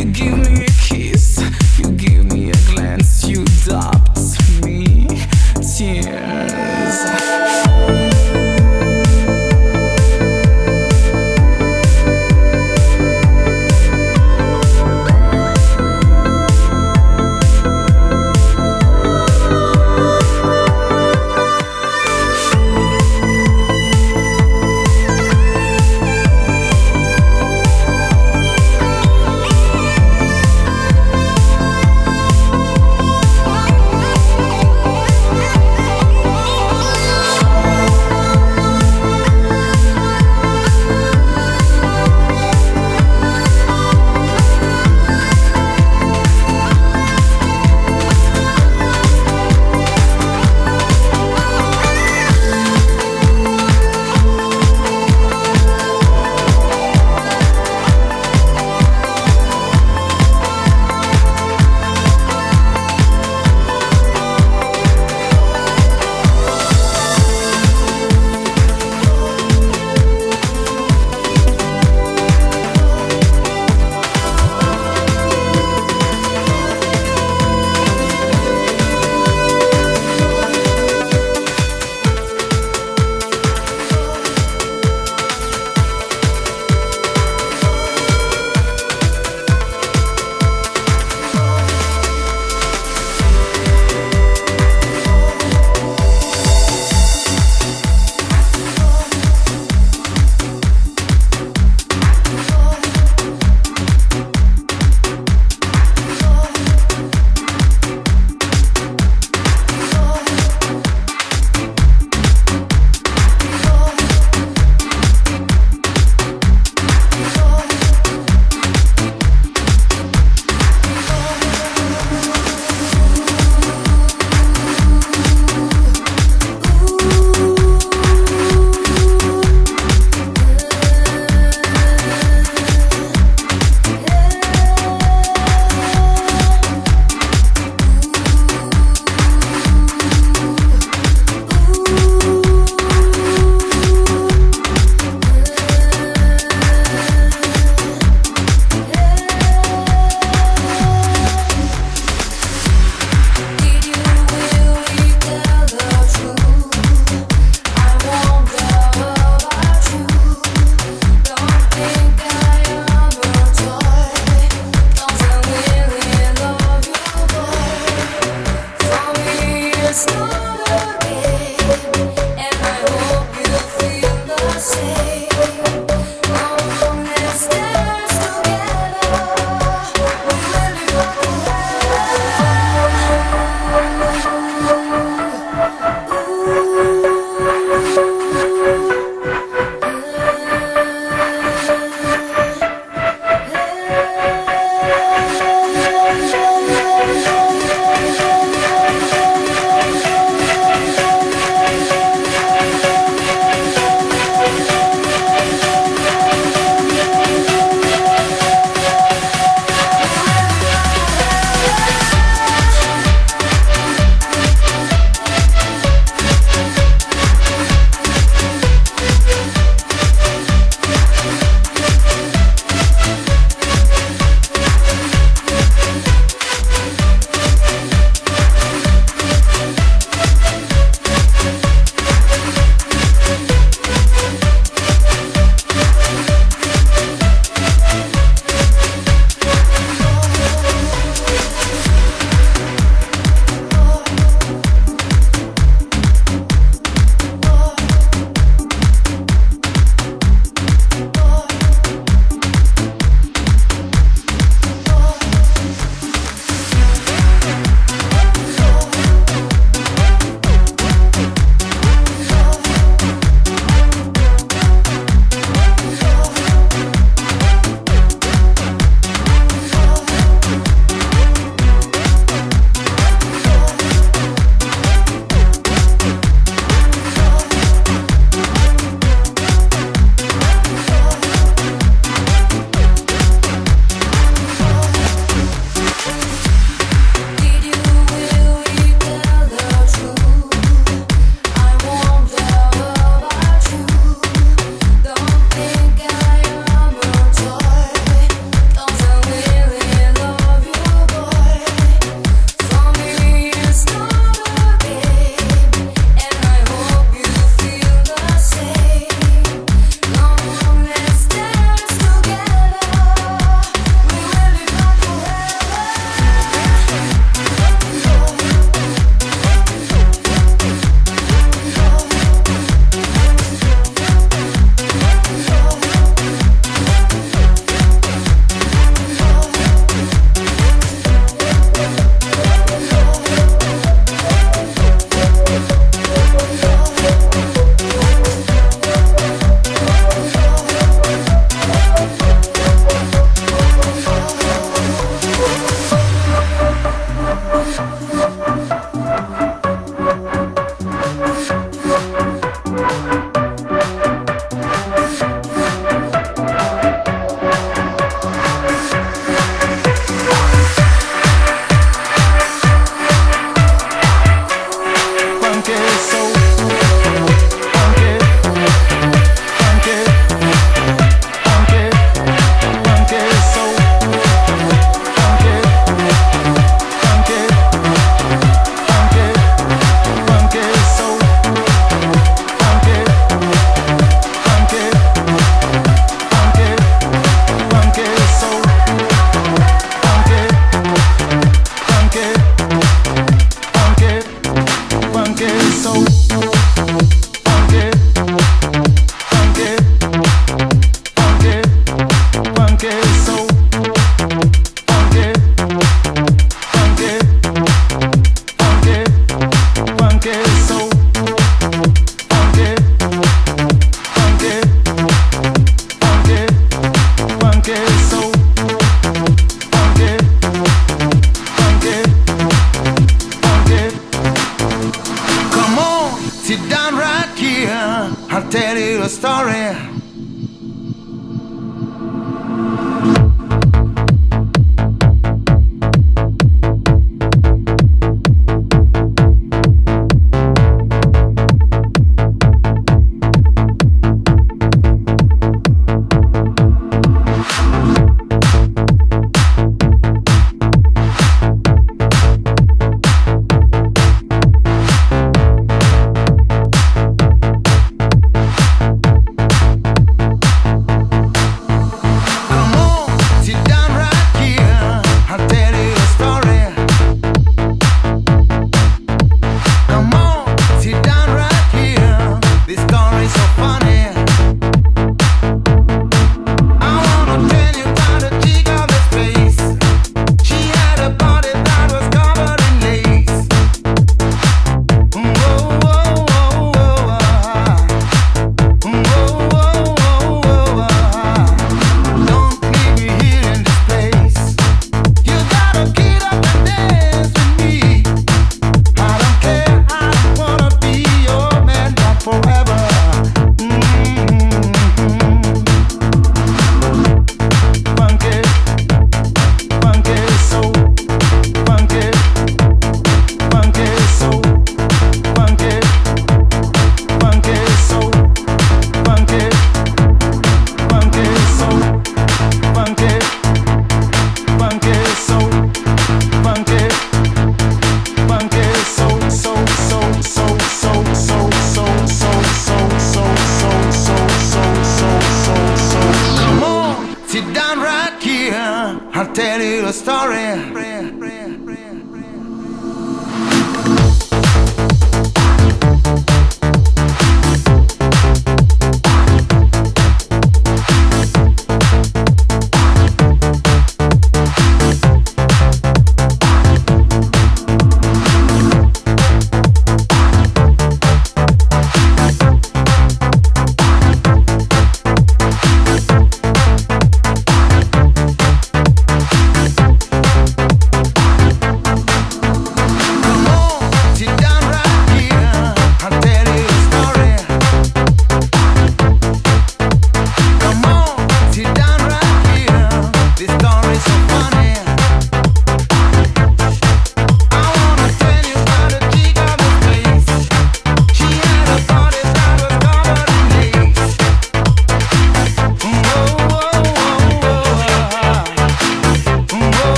You give me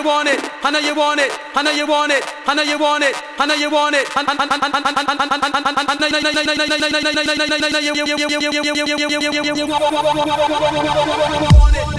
you want it. I know you want it. I know you want it. I know you want it. I know you want it. I know you want it.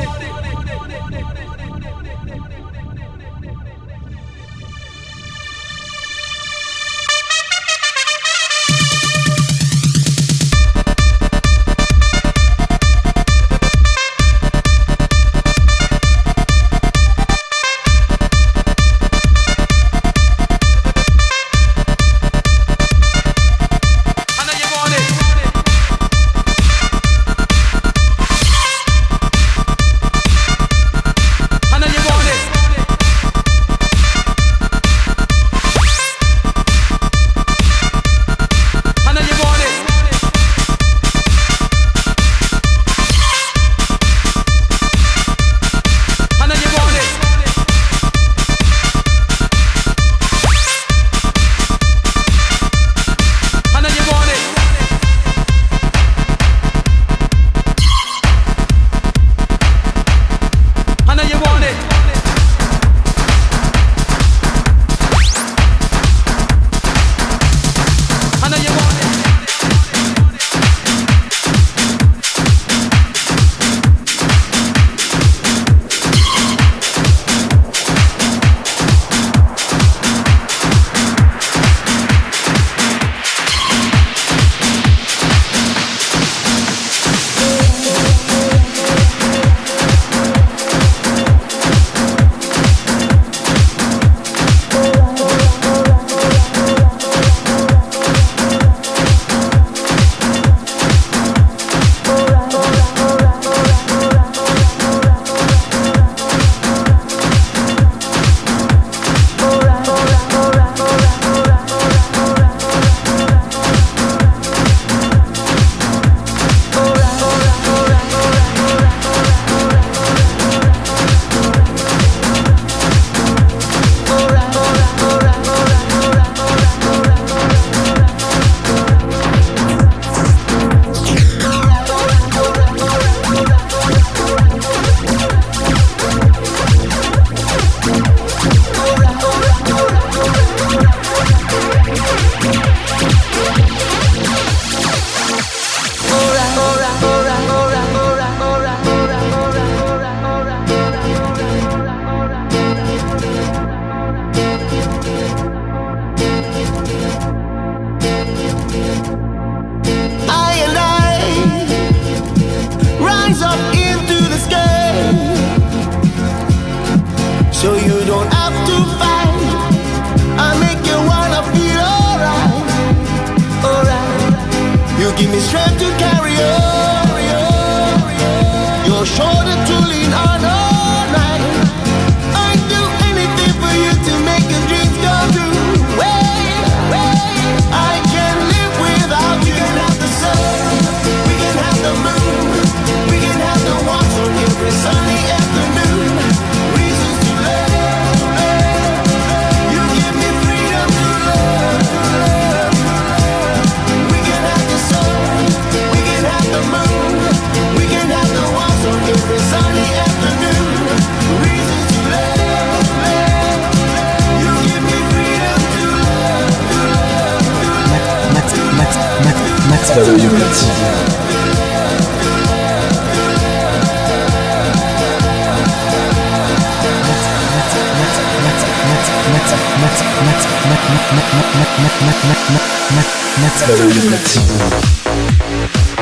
Mets, Mets, Mets, Mets, Mets, Mets,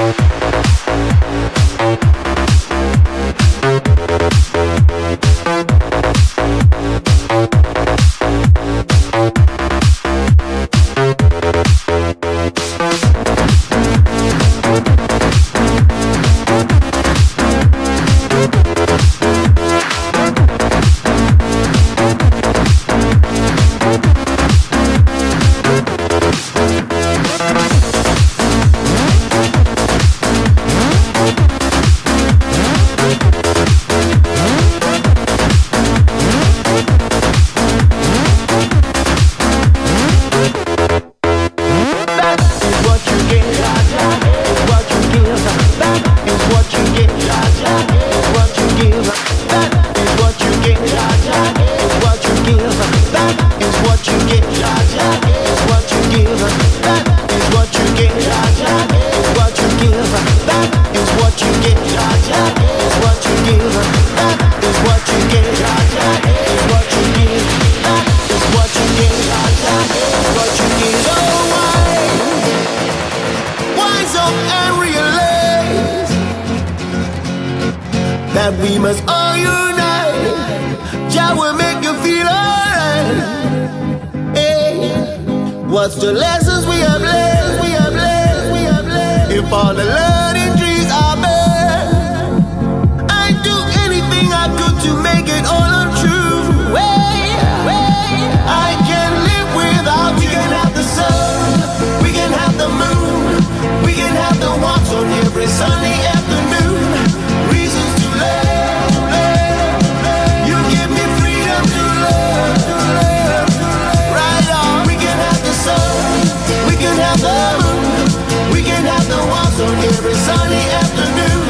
Mets, feel alright. Hey, what's the lessons we have learned? We have learned. We have learned. If all the learning trees are bare, I'd do anything I could to make it all untrue. Way, way, I can live without you. We can have the sun. We can have the moon. We can have the watch on every sunny. summer. We can have the walks on every sunny afternoon.